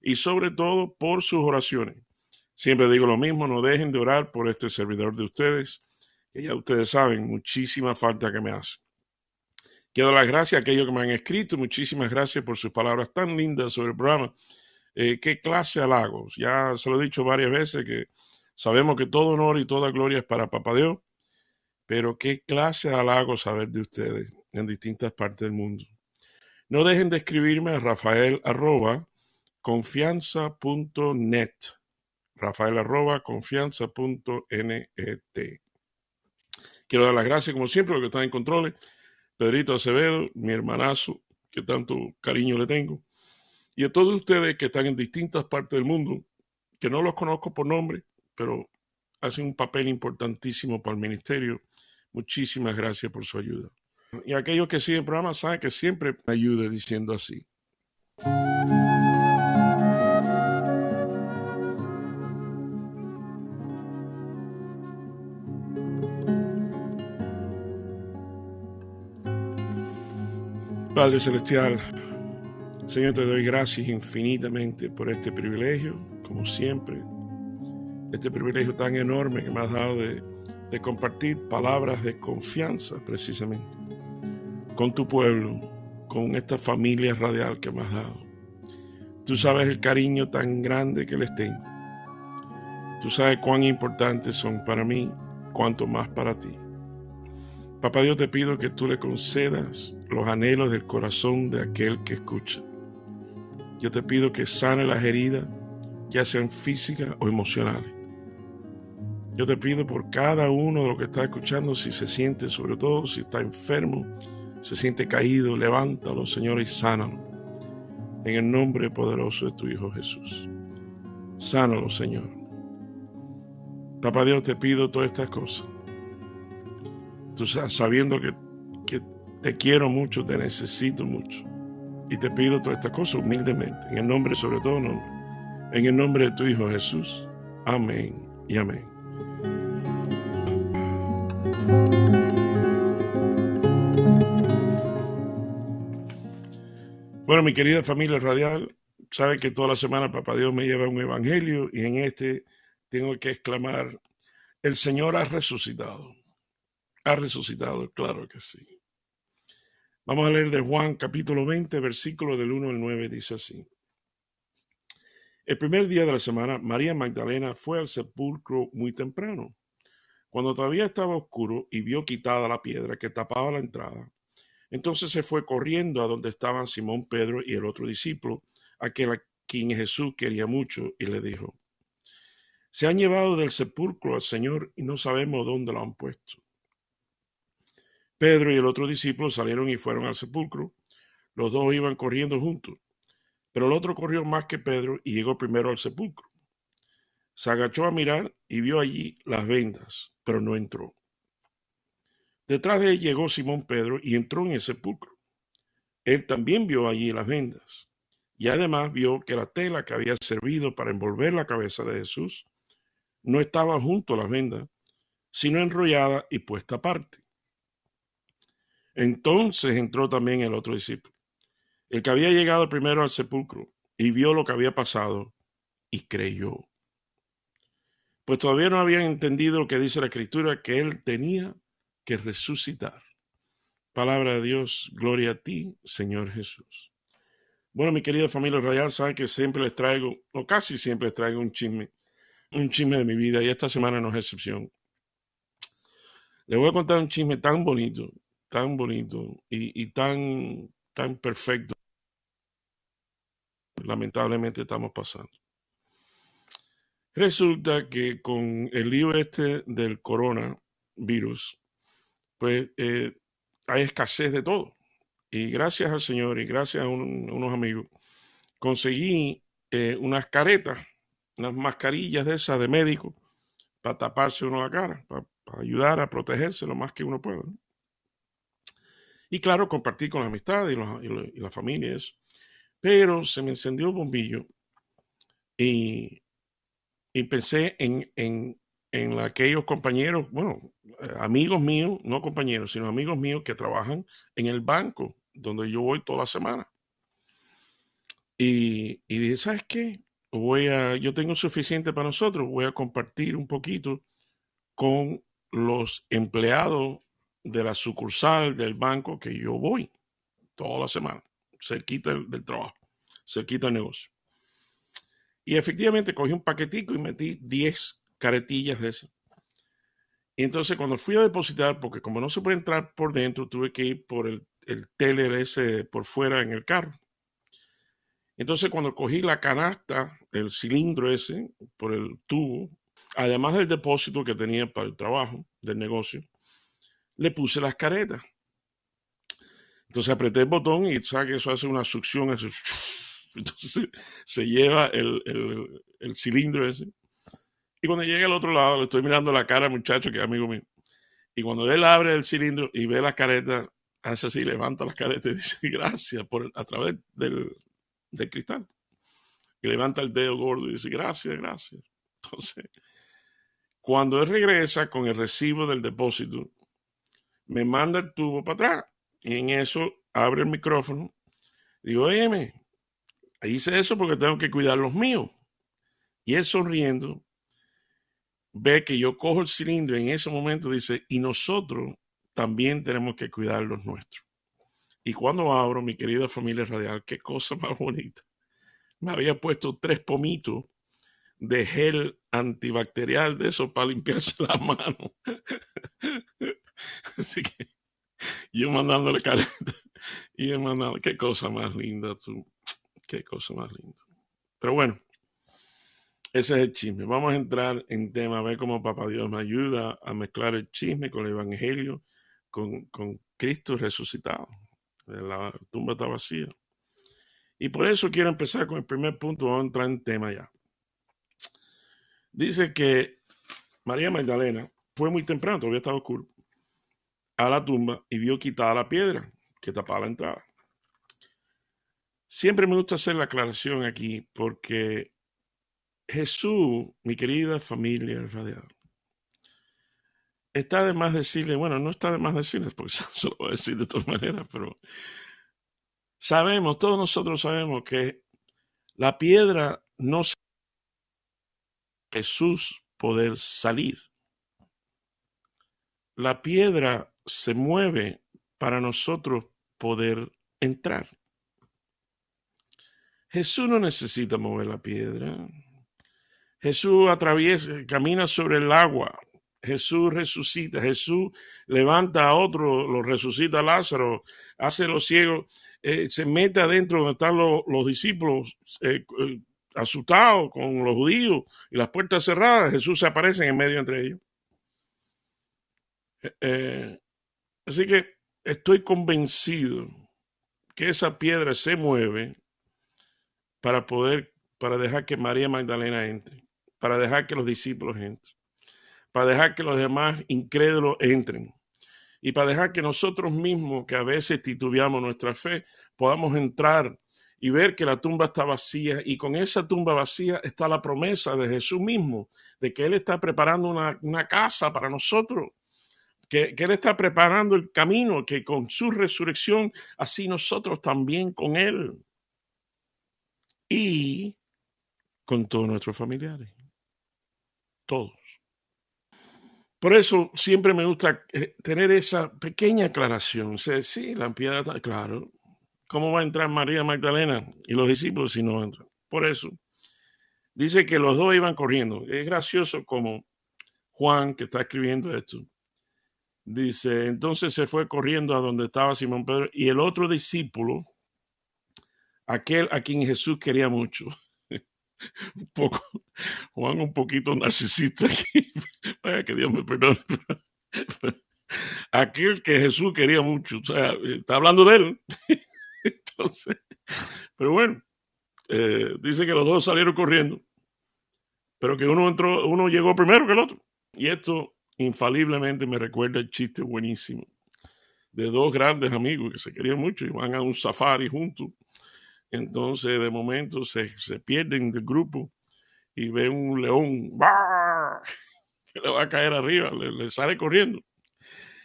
y sobre todo por sus oraciones. Siempre digo lo mismo, no dejen de orar por este servidor de ustedes, que ya ustedes saben, muchísima falta que me hace. Quiero las gracias a aquellos que me han escrito, muchísimas gracias por sus palabras tan lindas sobre el programa. Eh, qué clase halagos, ya se lo he dicho varias veces que sabemos que todo honor y toda gloria es para Papá Dios pero qué clase de halago saber de ustedes en distintas partes del mundo. No dejen de escribirme a rafael arroba confianza.net. Rafael arroba confianza.net. Quiero dar las gracias, como siempre, a los que están en controles. Pedrito Acevedo, mi hermanazo, que tanto cariño le tengo. Y a todos ustedes que están en distintas partes del mundo, que no los conozco por nombre, pero hacen un papel importantísimo para el ministerio Muchísimas gracias por su ayuda. Y aquellos que siguen el programa saben que siempre me ayude diciendo así. Padre Celestial, Señor, te doy gracias infinitamente por este privilegio, como siempre, este privilegio tan enorme que me has dado de compartir palabras de confianza precisamente con tu pueblo, con esta familia radial que me has dado. Tú sabes el cariño tan grande que les tengo. Tú sabes cuán importantes son para mí, cuanto más para ti. Papá Dios, te pido que tú le concedas los anhelos del corazón de aquel que escucha. Yo te pido que sane las heridas, ya sean físicas o emocionales yo te pido por cada uno de los que está escuchando, si se siente, sobre todo si está enfermo, se siente caído, levántalo, Señor, y sánalo. En el nombre poderoso de tu Hijo Jesús. Sánalo, Señor. Papá Dios, te pido todas estas cosas. Tú sabiendo que, que te quiero mucho, te necesito mucho. Y te pido todas estas cosas humildemente. En el nombre, sobre todo. En el nombre de tu Hijo Jesús. Amén y amén. Bueno, mi querida familia radial, sabe que toda la semana Papá Dios me lleva un evangelio y en este tengo que exclamar, el Señor ha resucitado. Ha resucitado, claro que sí. Vamos a leer de Juan capítulo 20, versículo del 1 al 9, dice así. El primer día de la semana, María Magdalena fue al sepulcro muy temprano, cuando todavía estaba oscuro y vio quitada la piedra que tapaba la entrada. Entonces se fue corriendo a donde estaban Simón Pedro y el otro discípulo, aquel a quien Jesús quería mucho, y le dijo, Se han llevado del sepulcro al Señor y no sabemos dónde lo han puesto. Pedro y el otro discípulo salieron y fueron al sepulcro. Los dos iban corriendo juntos, pero el otro corrió más que Pedro y llegó primero al sepulcro. Se agachó a mirar y vio allí las vendas, pero no entró. Detrás de él llegó Simón Pedro y entró en el sepulcro. Él también vio allí las vendas y además vio que la tela que había servido para envolver la cabeza de Jesús no estaba junto a las vendas, sino enrollada y puesta aparte. Entonces entró también el otro discípulo, el que había llegado primero al sepulcro y vio lo que había pasado y creyó. Pues todavía no habían entendido lo que dice la escritura, que él tenía que resucitar. Palabra de Dios, gloria a ti, Señor Jesús. Bueno, mi querida familia radial, saben que siempre les traigo, o casi siempre les traigo un chisme, un chisme de mi vida, y esta semana no es excepción. Les voy a contar un chisme tan bonito, tan bonito y, tan, tan perfecto. Lamentablemente estamos pasando. Resulta que con el lío este del coronavirus, pues eh, hay escasez de todo. Y gracias al Señor y gracias a, unos amigos, conseguí eh, unas caretas unas mascarillas de esas de médico para taparse uno la cara, para, ayudar a protegerse lo más que uno pueda. Y claro, compartir con la amistad y, la familia eso. Pero se me encendió el bombillo y, pensé en, en, en aquellos compañeros, bueno, amigos míos, no compañeros, sino amigos míos que trabajan en el banco donde yo voy toda la semana. Y, y dije, ¿sabes qué? Voy a, yo tengo suficiente para nosotros, voy a compartir un poquito con los empleados de la sucursal del banco que yo voy toda la semana, cerquita del, trabajo, cerquita del negocio. Y efectivamente cogí un paquetico y metí 10 caretillas de esas. Y entonces cuando fui a depositar, porque como no se puede entrar por dentro, tuve que ir por el, el teler ese por fuera en el carro. Entonces cuando cogí la canasta, el cilindro ese, por el tubo, además del depósito que tenía para el trabajo del negocio, le puse las caretas. Entonces apreté el botón y sabes que eso hace una succión. Entonces se lleva el, el, cilindro ese. Y cuando llega al otro lado, le estoy mirando la cara al muchacho que es amigo mío. Y cuando él abre el cilindro y ve la careta, hace así, levanta las caretas y dice gracias por a través del, del cristal. Y levanta el dedo gordo y dice gracias, gracias. Entonces, cuando él regresa con el recibo del depósito, me manda el tubo para atrás. Y en eso abre el micrófono. Digo, oye, hice eso porque tengo que cuidar los míos. Y él sonriendo, ve que yo cojo el cilindro y en ese momento dice, y nosotros también tenemos que cuidar los nuestros. Y cuando abro, mi querida familia radial, qué cosa más bonita. Me había puesto tres pomitos de gel antibacterial de eso para limpiarse la mano. Así que yo mandándole careta y él mandando, qué cosa más linda tú, qué cosa más linda. Pero bueno, ese es el chisme. Vamos a entrar en tema, a ver cómo Papá Dios me ayuda a mezclar el chisme con el Evangelio, con, con Cristo resucitado. La tumba está vacía. Y por eso quiero empezar con el primer punto, vamos a entrar en tema ya. Dice que María Magdalena fue muy temprano, todavía estaba oscuro, a la tumba y vio quitada la piedra que tapaba la entrada. Siempre me gusta hacer la aclaración aquí porque Jesús, mi querida familia radial, está de más decirle, bueno, no está de más decirles porque se lo voy a decir de todas maneras, pero sabemos, todos nosotros sabemos que la piedra no se Jesús poder salir. La piedra se mueve para nosotros poder entrar. Jesús no necesita mover la piedra. Jesús atraviesa, camina sobre el agua. Jesús resucita. Jesús levanta a otro, lo resucita a Lázaro, hace los ciegos, eh, se mete adentro donde están los, discípulos, eh, eh, asustado con los judíos y las puertas cerradas, Jesús se aparece en medio entre ellos. Eh, así que estoy convencido que esa piedra se mueve para poder, para dejar que María Magdalena entre, para dejar que los discípulos entren, para dejar que los demás incrédulos entren y para dejar que nosotros mismos, que a veces titubeamos nuestra fe, podamos entrar y ver que la tumba está vacía y con esa tumba vacía está la promesa de Jesús mismo, de que Él está preparando una, casa para nosotros, que, Él está preparando el camino, que con su resurrección, así nosotros también con Él y con todos nuestros familiares, todos. Por eso siempre me gusta eh, tener esa pequeña aclaración. sí, la piedra está, claro, ¿Cómo va a entrar María Magdalena y los discípulos si no entran? Por eso, dice que los dos iban corriendo. Es gracioso como Juan, que está escribiendo esto, dice, entonces se fue corriendo a donde estaba Simón Pedro y el otro discípulo, aquel a quien Jesús quería mucho. Juan un poquito narcisista aquí, vaya que Dios me perdone. Aquel que Jesús quería mucho, o sea, está hablando de él. Entonces, pero bueno, eh, dice que los dos salieron corriendo pero que uno entró, uno llegó primero que el otro. Y esto infaliblemente me recuerda el chiste buenísimo de dos grandes amigos que se querían mucho y van a un safari juntos. Entonces, de momento, se, se pierden del grupo y ven un león que le va a caer arriba, le, sale corriendo.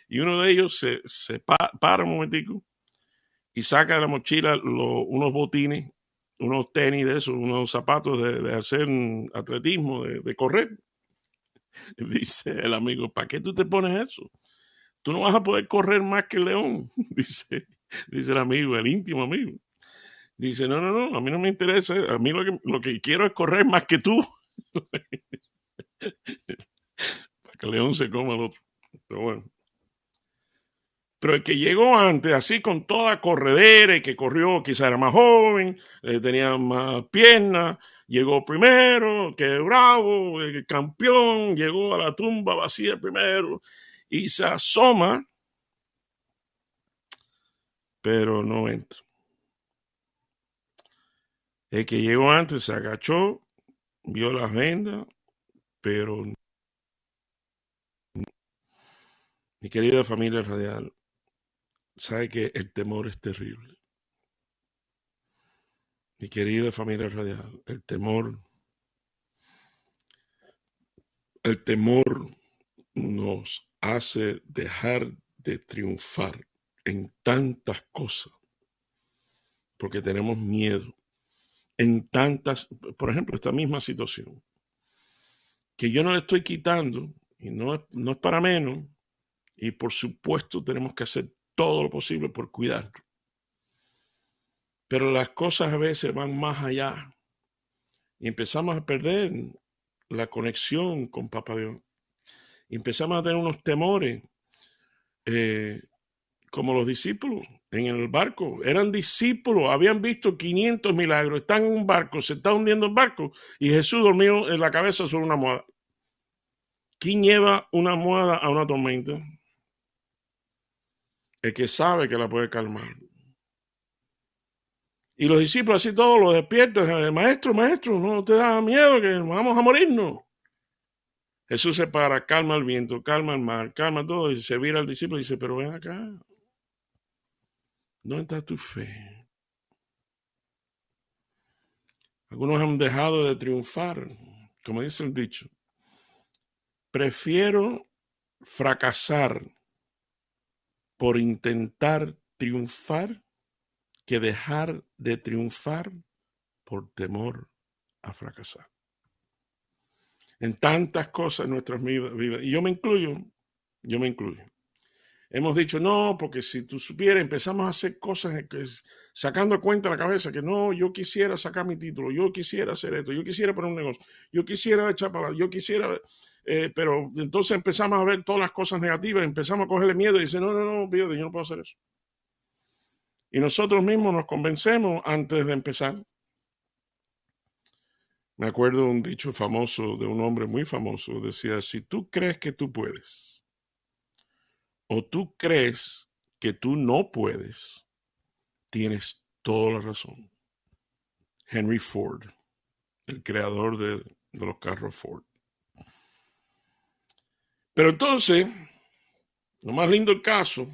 Y uno de ellos se, se para un momentico y saca de la mochila unos botines, unos tenis de esos, unos zapatos de, hacer atletismo, de correr. Dice el amigo, ¿para qué tú te pones eso? Tú no vas a poder correr más que el león, dice, dice el amigo, el íntimo amigo. Dice, no, no, no, a mí no me interesa, a mí lo que, lo que quiero es correr más que tú. Para que el león se coma al otro. Pero bueno. Pero el que llegó antes, así con toda corredera y que corrió, quizá era más joven, eh, tenía más piernas, llegó primero, que bravo, el campeón, llegó a la tumba vacía primero y se asoma, pero no entra. El que llegó antes se agachó, vio las vendas, pero mi querida familia radial, sabe que el temor es terrible. Mi querida familia radial, el temor, el temor nos hace dejar de triunfar en tantas cosas, porque tenemos miedo, en tantas, por ejemplo, esta misma situación, que yo no le estoy quitando, y no no es para menos, y por supuesto tenemos que hacer todo lo posible por cuidarlo. Pero las cosas a veces van más allá y empezamos a perder la conexión con Papá Dios empezamos a tener unos temores, eh, como los discípulos en el barco. Eran discípulos, habían visto 500 milagros, están en un barco, se está hundiendo el barco y Jesús dormido en la cabeza sobre una moda. ¿Quién lleva una moda a una tormenta? El que sabe que la puede calmar. Y los discípulos así todos los despiertan, maestro, maestro, no te da miedo que vamos a morirnos. Jesús se para, calma el viento, calma el mar, calma todo, y se vira al discípulo y dice, pero ven acá, ¿dónde está tu fe? Algunos han dejado de triunfar, como dice el dicho. Prefiero fracasar por intentar triunfar que dejar de triunfar por temor a fracasar en tantas cosas en nuestras vidas. Y yo me incluyo, yo me incluyo. Hemos dicho, no, porque si tú supieras, empezamos a hacer cosas que, sacando cuenta la cabeza, que no, yo quisiera sacar mi título, yo quisiera hacer esto, yo quisiera poner un negocio, yo quisiera echar para yo quisiera, eh, pero entonces empezamos a ver todas las cosas negativas, empezamos a cogerle miedo y dice, no, no, no, yo no puedo hacer eso. Y nosotros mismos nos convencemos antes de empezar. Me acuerdo de un dicho famoso de un hombre muy famoso. Decía, si tú crees que tú puedes o tú crees que tú no puedes, tienes toda la razón. Henry Ford, el creador de, de los carros Ford. Pero entonces, lo más lindo del caso,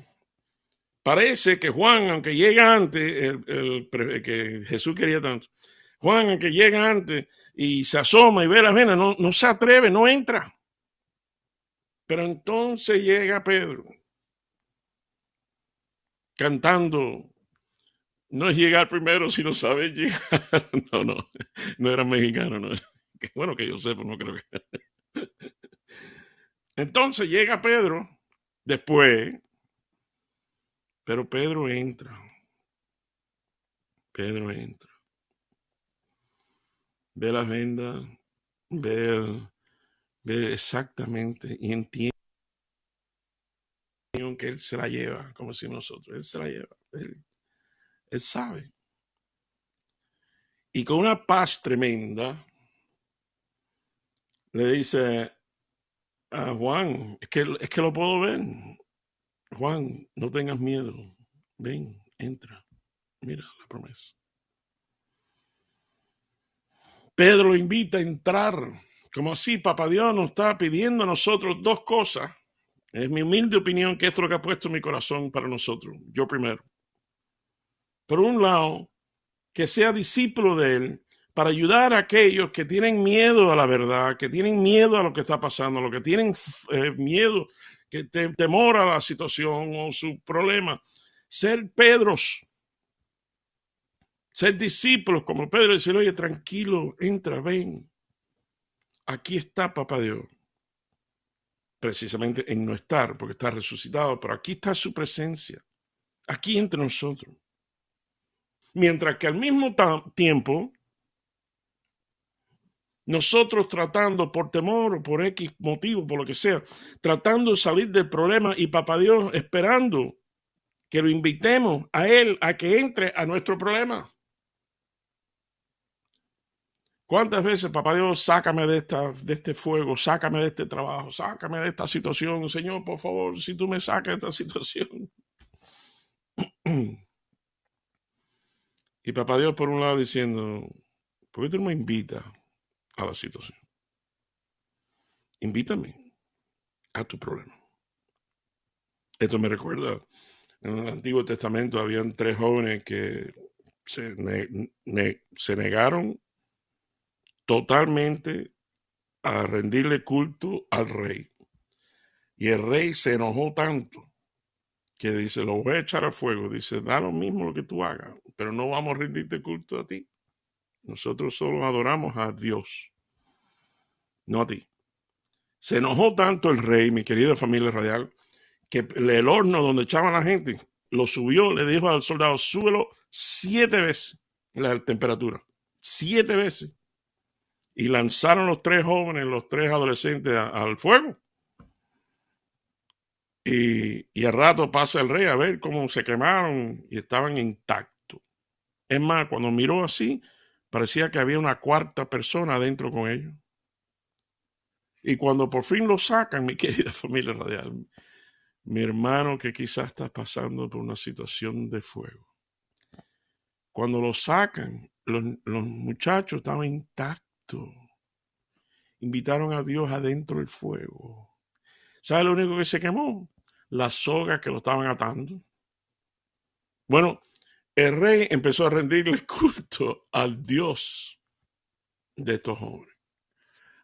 parece que Juan, aunque llega antes, el, que Jesús quería tanto, Juan, el que llega antes y se asoma y ve las venas, no, no se atreve, no entra. Pero entonces llega Pedro cantando. No es llegar primero si no sabe llegar. No, no, no era mexicano, no. Bueno, que yo sepa, no creo que. Entonces llega Pedro después, pero Pedro entra. Pedro entra ve la venda, ve, ve exactamente y entiende que Él se la lleva, como si nosotros, Él se la lleva, Él, él sabe. Y con una paz tremenda, le dice a Juan, es que, es que lo puedo ver. Juan, no tengas miedo. Ven, entra. Mira la promesa. Pedro lo invita a entrar Como así, Papá Dios nos está pidiendo a nosotros dos cosas. Es mi humilde opinión que es lo que ha puesto en mi corazón para nosotros. Yo primero. Por un lado, que sea discípulo de Él para ayudar a aquellos que tienen miedo a la verdad, que tienen miedo a lo que está pasando, lo que tienen eh, miedo, que temor a la situación o su problema. Ser Pedros, ser discípulos como Pedro, decir, oye, tranquilo, entra, ven. Aquí está Papá Dios. Precisamente en no estar, porque está resucitado, pero aquí está su presencia, aquí entre nosotros. Mientras que al mismo tiempo, nosotros tratando por temor o por X motivo, por lo que sea, tratando de salir del problema y papá Dios esperando que lo invitemos a Él a que entre a nuestro problema. ¿Cuántas veces, papá Dios, sácame de, esta, de este fuego, sácame de este trabajo, sácame de esta situación? Señor, por favor, si tú me sacas de esta situación. y papá Dios, por un lado, diciendo, ¿por qué tú no me invitas a la situación? Invítame a tu problema. Esto me recuerda, en el Antiguo Testamento habían tres jóvenes que se, se negaron totalmente a rendirle culto al rey. Y el rey se enojó tanto que dice, lo voy a echar a fuego. Dice, da lo mismo lo que tú hagas, pero no vamos a rendirte culto a ti. Nosotros solo adoramos a Dios, no a ti. Se enojó tanto el rey, mi querida familia radial, que el horno donde echaban la gente lo subió, le dijo al soldado, súbelo siete veces la temperatura. Siete veces y lanzaron los tres jóvenes, los tres adolescentes al fuego. Y, y al rato pasa el rey a ver cómo se quemaron y estaban intactos. Es más, cuando miró así, parecía que había una cuarta persona adentro con ellos. Y cuando por fin lo sacan, mi querida familia radial, mi hermano que quizás está pasando por una situación de fuego, cuando lo sacan, los, los muchachos estaban intactos Invitaron a Dios adentro del fuego. ¿Sabe lo único que se quemó? Las sogas que lo estaban atando. Bueno, el rey empezó a rendirle culto al Dios de estos jóvenes,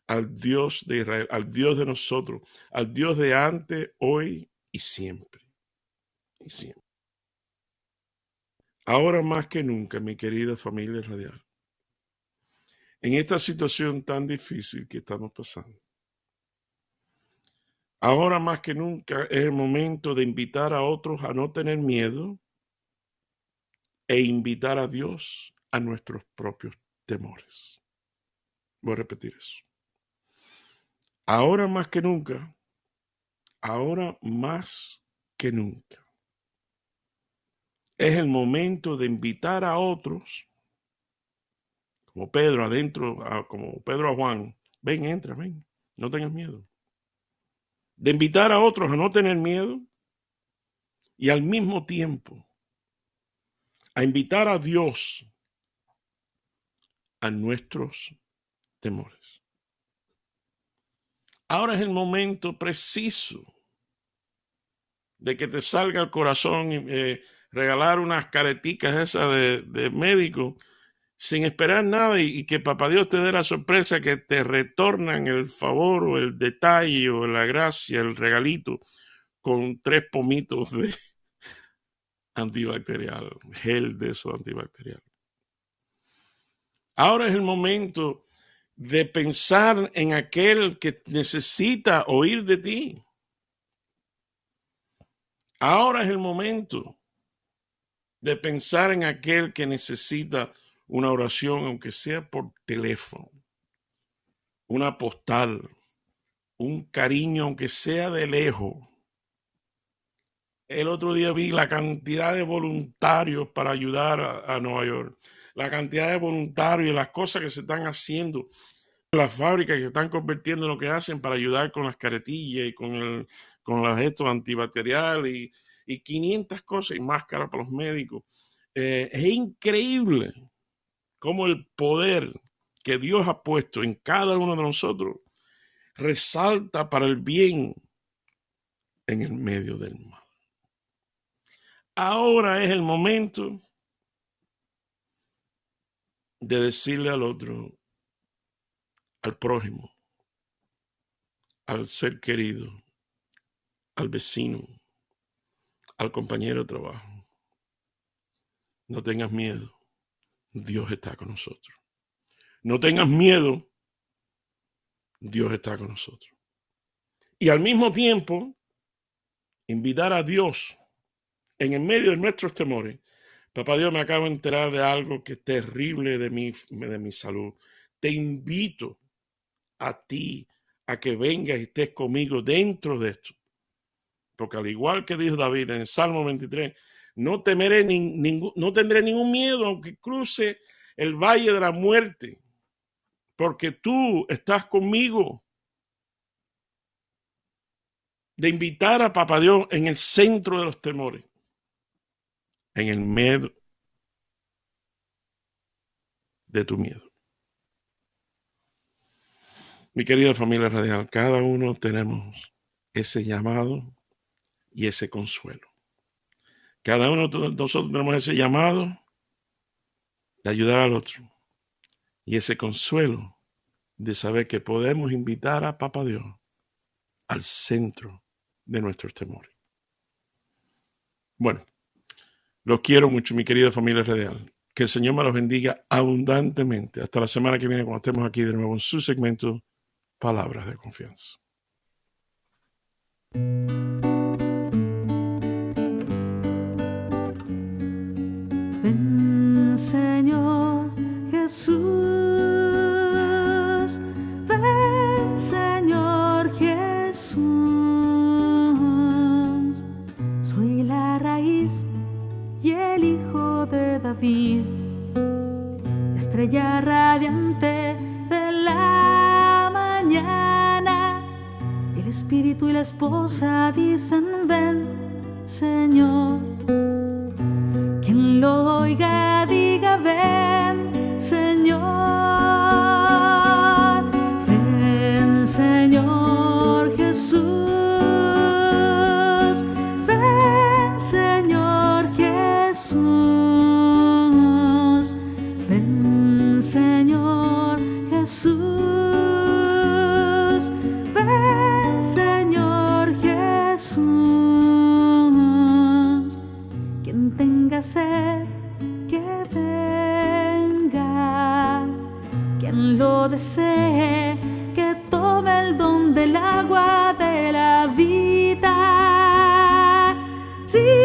al Dios de Israel, al Dios de nosotros, al Dios de antes, hoy y siempre. Y siempre. Ahora más que nunca, mi querida familia radial, en esta situación tan difícil que estamos pasando. Ahora más que nunca es el momento de invitar a otros a no tener miedo e invitar a Dios a nuestros propios temores. Voy a repetir eso. Ahora más que nunca, ahora más que nunca, es el momento de invitar a otros como Pedro adentro, como Pedro a Juan, ven, entra, ven, no tengas miedo. De invitar a otros a no tener miedo y al mismo tiempo a invitar a Dios a nuestros temores. Ahora es el momento preciso de que te salga el corazón y eh, regalar unas careticas esas de, médico sin esperar nada y, que papá Dios te dé la sorpresa que te retornan el favor o el detalle o la gracia, el regalito con tres pomitos de antibacterial, gel de eso antibacterial. Ahora es el momento de pensar en aquel que necesita oír de ti. Ahora es el momento de pensar en aquel que necesita una oración, aunque sea por teléfono, una postal, un cariño, aunque sea de lejos. El otro día vi la cantidad de voluntarios para ayudar a, Nueva York, la cantidad de voluntarios y las cosas que se están haciendo, las fábricas que están convirtiendo en lo que hacen para ayudar con las caretillas y con, el, con los gestos antibacteriales y, y 500 cosas y máscaras para los médicos. Eh, es increíble cómo el poder que Dios ha puesto en cada uno de nosotros resalta para el bien en el medio del mal. Ahora es el momento de decirle al otro, al prójimo, al ser querido, al vecino, al compañero de trabajo, no tengas miedo, Dios está con nosotros. No tengas miedo, Dios está con nosotros. Y al mismo tiempo, invitar a Dios en el medio de nuestros temores. Papá Dios, me acabo de enterar de algo que es terrible de mi, de mi salud. Te invito a ti a que vengas y estés conmigo dentro de esto. Porque al igual que dijo David en el Salmo 23, no temeré ningún, no tendré ningún miedo aunque cruce el valle de la muerte, porque tú estás conmigo. De invitar a Papá Dios en el centro de los temores en el medio de tu miedo. Mi querida familia radial, cada uno tenemos ese llamado y ese consuelo. Cada uno de nosotros tenemos ese llamado de ayudar al otro y ese consuelo de saber que podemos invitar a Papa Dios al centro de nuestros temores. Bueno, los quiero mucho, mi querida familia radial. Que el Señor me los bendiga abundantemente. Hasta la semana que viene, cuando estemos aquí de nuevo en su segmento Palabras de Confianza. Estrella radiante de la mañana. El espíritu y la esposa dicen, ven, Señor. Quien lo oiga, diga, ven, see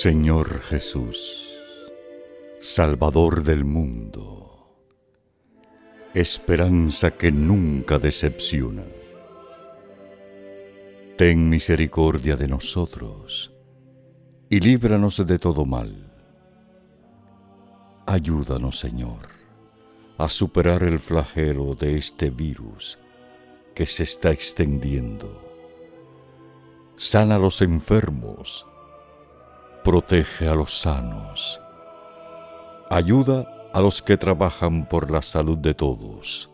Señor Jesús, Salvador del mundo, esperanza que nunca decepciona. Ten misericordia de nosotros y líbranos de todo mal. Ayúdanos, Señor, a superar el flagelo de este virus que se está extendiendo. Sana a los enfermos, protege a los sanos, ayuda a los que trabajan por la salud de todos.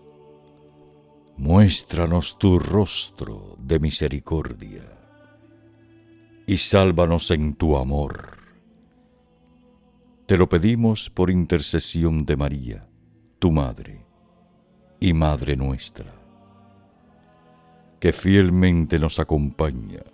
Muéstranos tu rostro de misericordia y sálvanos en tu amor. Te lo pedimos por intercesión de María, tu Madre y Madre nuestra, que fielmente nos acompaña,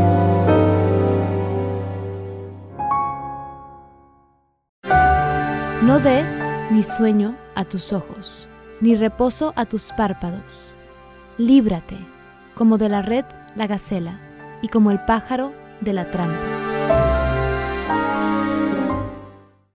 No des ni sueño a tus ojos, ni reposo a tus párpados. Líbrate, como de la red la gacela, y como el pájaro de la trampa.